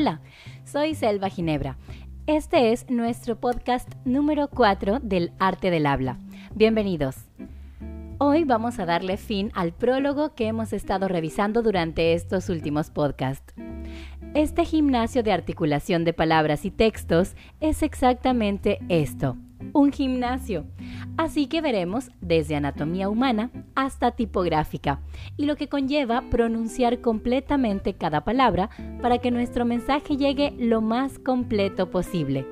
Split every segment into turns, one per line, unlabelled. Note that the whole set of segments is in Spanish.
Hola, soy Selva Ginebra. Este es nuestro podcast número 4 del arte del habla. Bienvenidos. Hoy vamos a darle fin al prólogo que hemos estado revisando durante estos últimos podcasts. Este gimnasio de articulación de palabras y textos es exactamente esto, un gimnasio. Así que veremos desde anatomía humana hasta tipográfica y lo que conlleva pronunciar completamente cada palabra para que nuestro mensaje llegue lo más completo posible.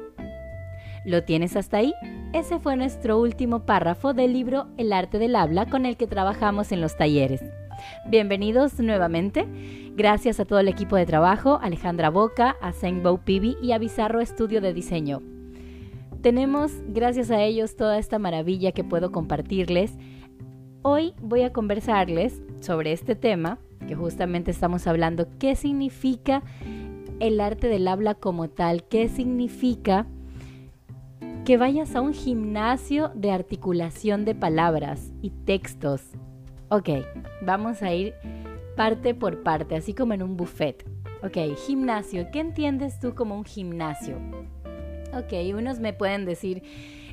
¿Lo tienes hasta ahí? Ese fue nuestro último párrafo del libro El arte del habla con el que trabajamos en los talleres. Bienvenidos nuevamente. Gracias a todo el equipo de trabajo, Alejandra Boca, a Senbo Pibi y a Bizarro Estudio de Diseño. Tenemos, gracias a ellos, toda esta maravilla que puedo compartirles. Hoy voy a conversarles sobre este tema, que justamente estamos hablando, qué significa el arte del habla como tal, qué significa que vayas a un gimnasio de articulación de palabras y textos. Ok, vamos a ir parte por parte, así como en un buffet. Ok, gimnasio, ¿qué entiendes tú como un gimnasio? Ok, unos me pueden decir,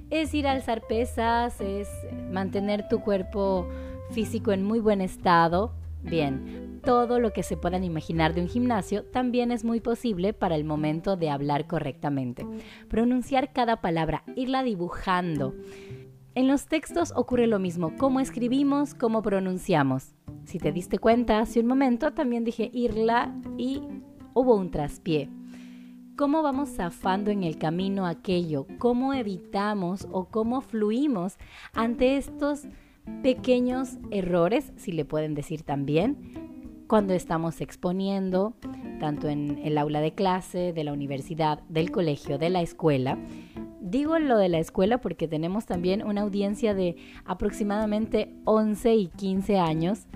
es ir a alzar pesas, es mantener tu cuerpo físico en muy buen estado. Bien, todo lo que se puedan imaginar de un gimnasio también es muy posible para el momento de hablar correctamente. Pronunciar cada palabra, irla dibujando. En los textos ocurre lo mismo, cómo escribimos, cómo pronunciamos. Si te diste cuenta hace un momento, también dije irla y hubo un traspié cómo vamos zafando en el camino aquello, cómo evitamos o cómo fluimos ante estos pequeños errores, si le pueden decir también, cuando estamos exponiendo, tanto en el aula de clase, de la universidad, del colegio, de la escuela. Digo lo de la escuela porque tenemos también una audiencia de aproximadamente 11 y 15 años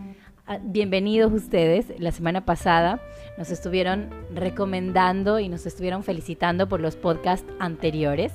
bienvenidos ustedes. La semana pasada nos estuvieron recomendando y nos estuvieron felicitando por los podcasts anteriores.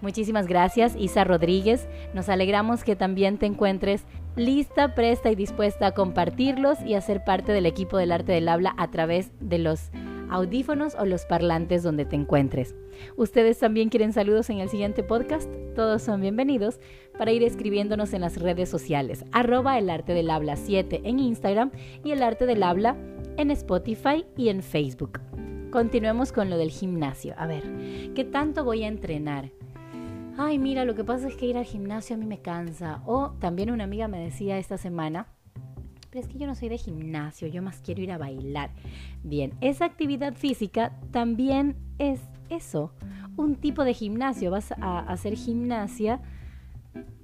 Muchísimas gracias, Isa Rodríguez. Nos alegramos que también te encuentres lista, presta y dispuesta a compartirlos y a ser parte del equipo del arte del habla a través de los audífonos o los parlantes donde te encuentres. ¿Ustedes también quieren saludos en el siguiente podcast? Todos son bienvenidos para ir escribiéndonos en las redes sociales, arroba el arte del habla 7 en Instagram y el arte del habla en Spotify y en Facebook. Continuemos con lo del gimnasio. A ver, ¿qué tanto voy a entrenar? Ay, mira, lo que pasa es que ir al gimnasio a mí me cansa. O también una amiga me decía esta semana, es que yo no soy de gimnasio, yo más quiero ir a bailar. Bien, esa actividad física también es eso, un tipo de gimnasio. Vas a hacer gimnasia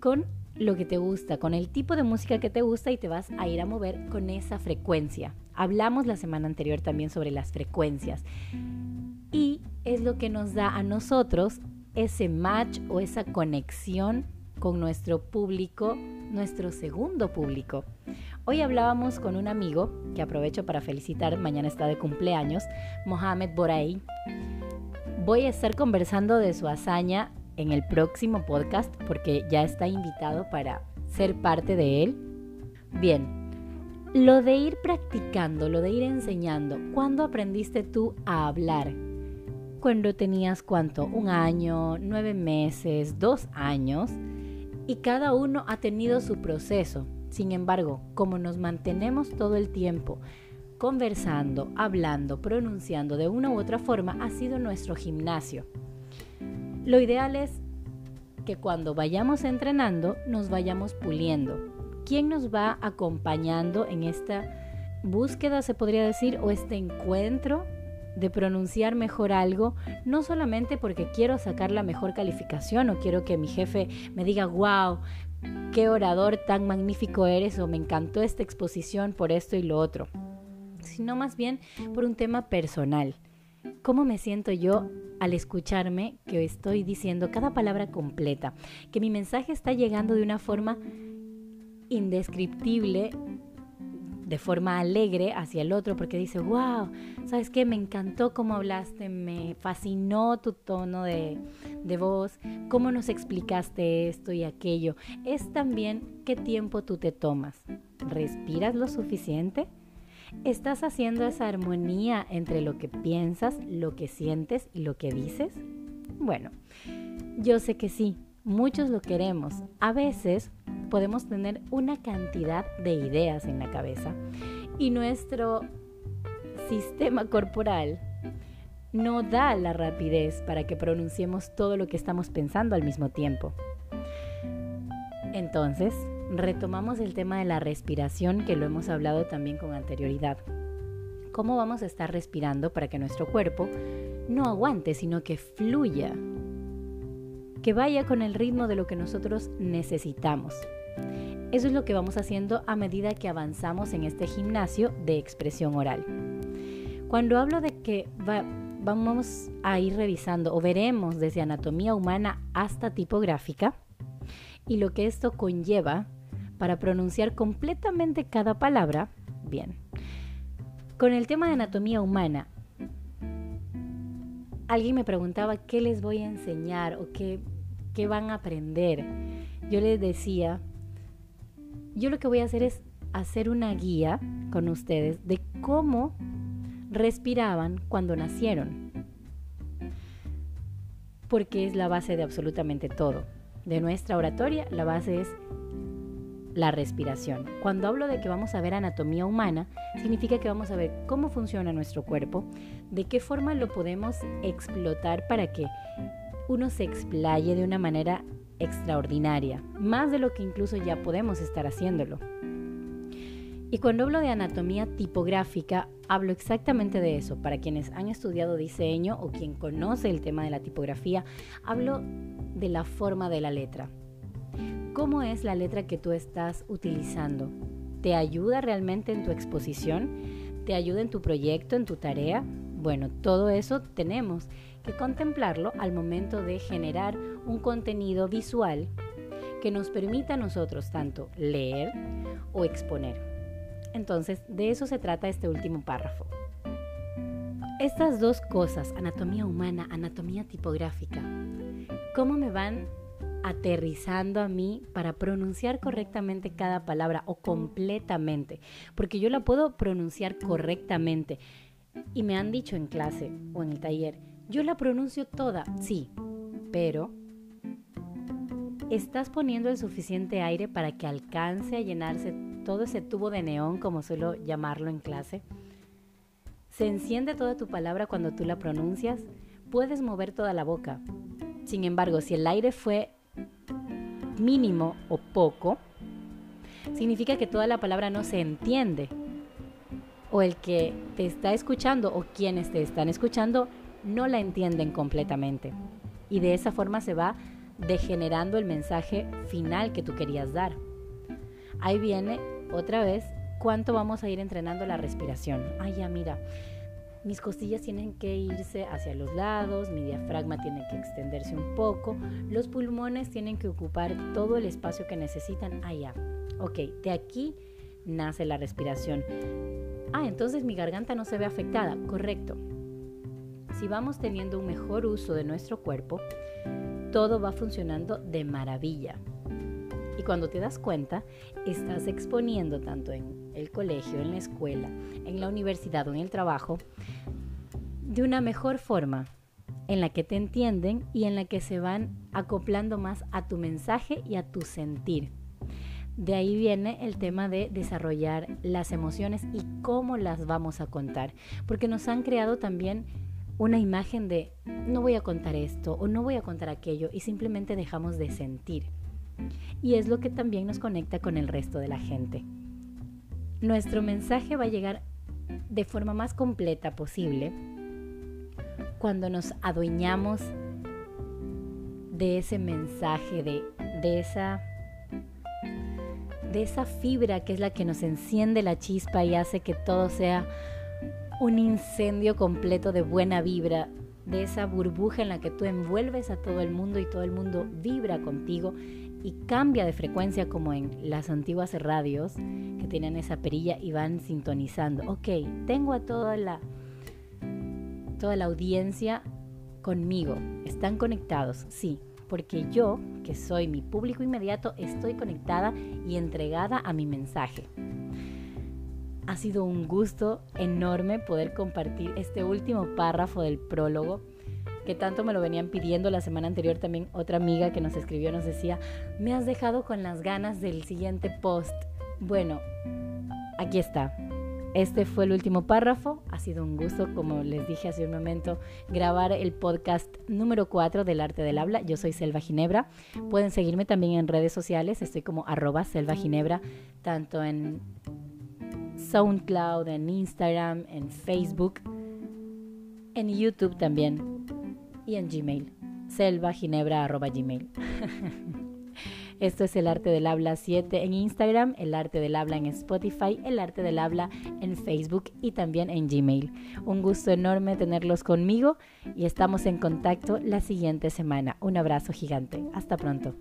con lo que te gusta, con el tipo de música que te gusta y te vas a ir a mover con esa frecuencia. Hablamos la semana anterior también sobre las frecuencias. Y es lo que nos da a nosotros ese match o esa conexión con nuestro público, nuestro segundo público. Hoy hablábamos con un amigo, que aprovecho para felicitar, mañana está de cumpleaños, Mohamed Boray. Voy a estar conversando de su hazaña en el próximo podcast porque ya está invitado para ser parte de él. Bien, lo de ir practicando, lo de ir enseñando, ¿cuándo aprendiste tú a hablar? Cuando tenías cuánto? Un año, nueve meses, dos años. Y cada uno ha tenido su proceso. Sin embargo, como nos mantenemos todo el tiempo conversando, hablando, pronunciando de una u otra forma, ha sido nuestro gimnasio. Lo ideal es que cuando vayamos entrenando nos vayamos puliendo. ¿Quién nos va acompañando en esta búsqueda, se podría decir, o este encuentro de pronunciar mejor algo, no solamente porque quiero sacar la mejor calificación o quiero que mi jefe me diga, wow, qué orador tan magnífico eres o me encantó esta exposición por esto y lo otro, sino más bien por un tema personal. ¿Cómo me siento yo al escucharme que estoy diciendo cada palabra completa? Que mi mensaje está llegando de una forma indescriptible, de forma alegre hacia el otro, porque dice, wow, ¿sabes qué? Me encantó cómo hablaste, me fascinó tu tono de, de voz, cómo nos explicaste esto y aquello. Es también qué tiempo tú te tomas. ¿Respiras lo suficiente? ¿Estás haciendo esa armonía entre lo que piensas, lo que sientes y lo que dices? Bueno, yo sé que sí, muchos lo queremos. A veces podemos tener una cantidad de ideas en la cabeza y nuestro sistema corporal no da la rapidez para que pronunciemos todo lo que estamos pensando al mismo tiempo. Entonces, retomamos el tema de la respiración que lo hemos hablado también con anterioridad. ¿Cómo vamos a estar respirando para que nuestro cuerpo no aguante, sino que fluya? Que vaya con el ritmo de lo que nosotros necesitamos. Eso es lo que vamos haciendo a medida que avanzamos en este gimnasio de expresión oral. Cuando hablo de que vamos a ir revisando o veremos desde anatomía humana hasta tipográfica y lo que esto conlleva para pronunciar completamente cada palabra, bien. Con el tema de anatomía humana, alguien me preguntaba qué les voy a enseñar o qué, qué van a aprender. Yo les decía, yo lo que voy a hacer es hacer una guía con ustedes de cómo respiraban cuando nacieron. Porque es la base de absolutamente todo. De nuestra oratoria, la base es la respiración. Cuando hablo de que vamos a ver anatomía humana, significa que vamos a ver cómo funciona nuestro cuerpo, de qué forma lo podemos explotar para que uno se explaye de una manera extraordinaria, más de lo que incluso ya podemos estar haciéndolo. Y cuando hablo de anatomía tipográfica, hablo exactamente de eso. Para quienes han estudiado diseño o quien conoce el tema de la tipografía, hablo de la forma de la letra. ¿Cómo es la letra que tú estás utilizando? ¿Te ayuda realmente en tu exposición? ¿Te ayuda en tu proyecto, en tu tarea? Bueno, todo eso tenemos que contemplarlo al momento de generar un contenido visual que nos permita a nosotros tanto leer o exponer. Entonces, de eso se trata este último párrafo. Estas dos cosas, anatomía humana, anatomía tipográfica, ¿cómo me van aterrizando a mí para pronunciar correctamente cada palabra o completamente? Porque yo la puedo pronunciar correctamente. Y me han dicho en clase o en el taller, yo la pronuncio toda, sí, pero ¿estás poniendo el suficiente aire para que alcance a llenarse todo ese tubo de neón, como suelo llamarlo en clase. Se enciende toda tu palabra cuando tú la pronuncias. Puedes mover toda la boca. Sin embargo, si el aire fue mínimo o poco, significa que toda la palabra no se entiende. O el que te está escuchando o quienes te están escuchando no la entienden completamente. Y de esa forma se va degenerando el mensaje final que tú querías dar. Ahí viene otra vez, ¿cuánto vamos a ir entrenando la respiración? Ay, ya mira, mis costillas tienen que irse hacia los lados, mi diafragma tiene que extenderse un poco, los pulmones tienen que ocupar todo el espacio que necesitan. Ah, ya. Ok, de aquí nace la respiración. Ah, entonces mi garganta no se ve afectada. Correcto. Si vamos teniendo un mejor uso de nuestro cuerpo, todo va funcionando de maravilla. Y cuando te das cuenta, estás exponiendo tanto en el colegio, en la escuela, en la universidad o en el trabajo, de una mejor forma, en la que te entienden y en la que se van acoplando más a tu mensaje y a tu sentir. De ahí viene el tema de desarrollar las emociones y cómo las vamos a contar, porque nos han creado también una imagen de no voy a contar esto o no voy a contar aquello y simplemente dejamos de sentir y es lo que también nos conecta con el resto de la gente. Nuestro mensaje va a llegar de forma más completa posible cuando nos adueñamos de ese mensaje, de, de, esa, de esa fibra que es la que nos enciende la chispa y hace que todo sea un incendio completo de buena vibra, de esa burbuja en la que tú envuelves a todo el mundo y todo el mundo vibra contigo y cambia de frecuencia como en las antiguas radios que tienen esa perilla y van sintonizando. Ok, tengo a toda la, toda la audiencia conmigo. ¿Están conectados? Sí, porque yo, que soy mi público inmediato, estoy conectada y entregada a mi mensaje. Ha sido un gusto enorme poder compartir este último párrafo del prólogo que tanto me lo venían pidiendo la semana anterior también otra amiga que nos escribió nos decía, me has dejado con las ganas del siguiente post. Bueno, aquí está. Este fue el último párrafo. Ha sido un gusto, como les dije hace un momento, grabar el podcast número 4 del arte del habla. Yo soy Selva Ginebra. Pueden seguirme también en redes sociales. Estoy como arroba Selva Ginebra, tanto en SoundCloud, en Instagram, en Facebook, en YouTube también y en Gmail. selvaginebra.gmail. Esto es el arte del habla 7 en Instagram, el arte del habla en Spotify, el arte del habla en Facebook y también en Gmail. Un gusto enorme tenerlos conmigo y estamos en contacto la siguiente semana. Un abrazo gigante. Hasta pronto.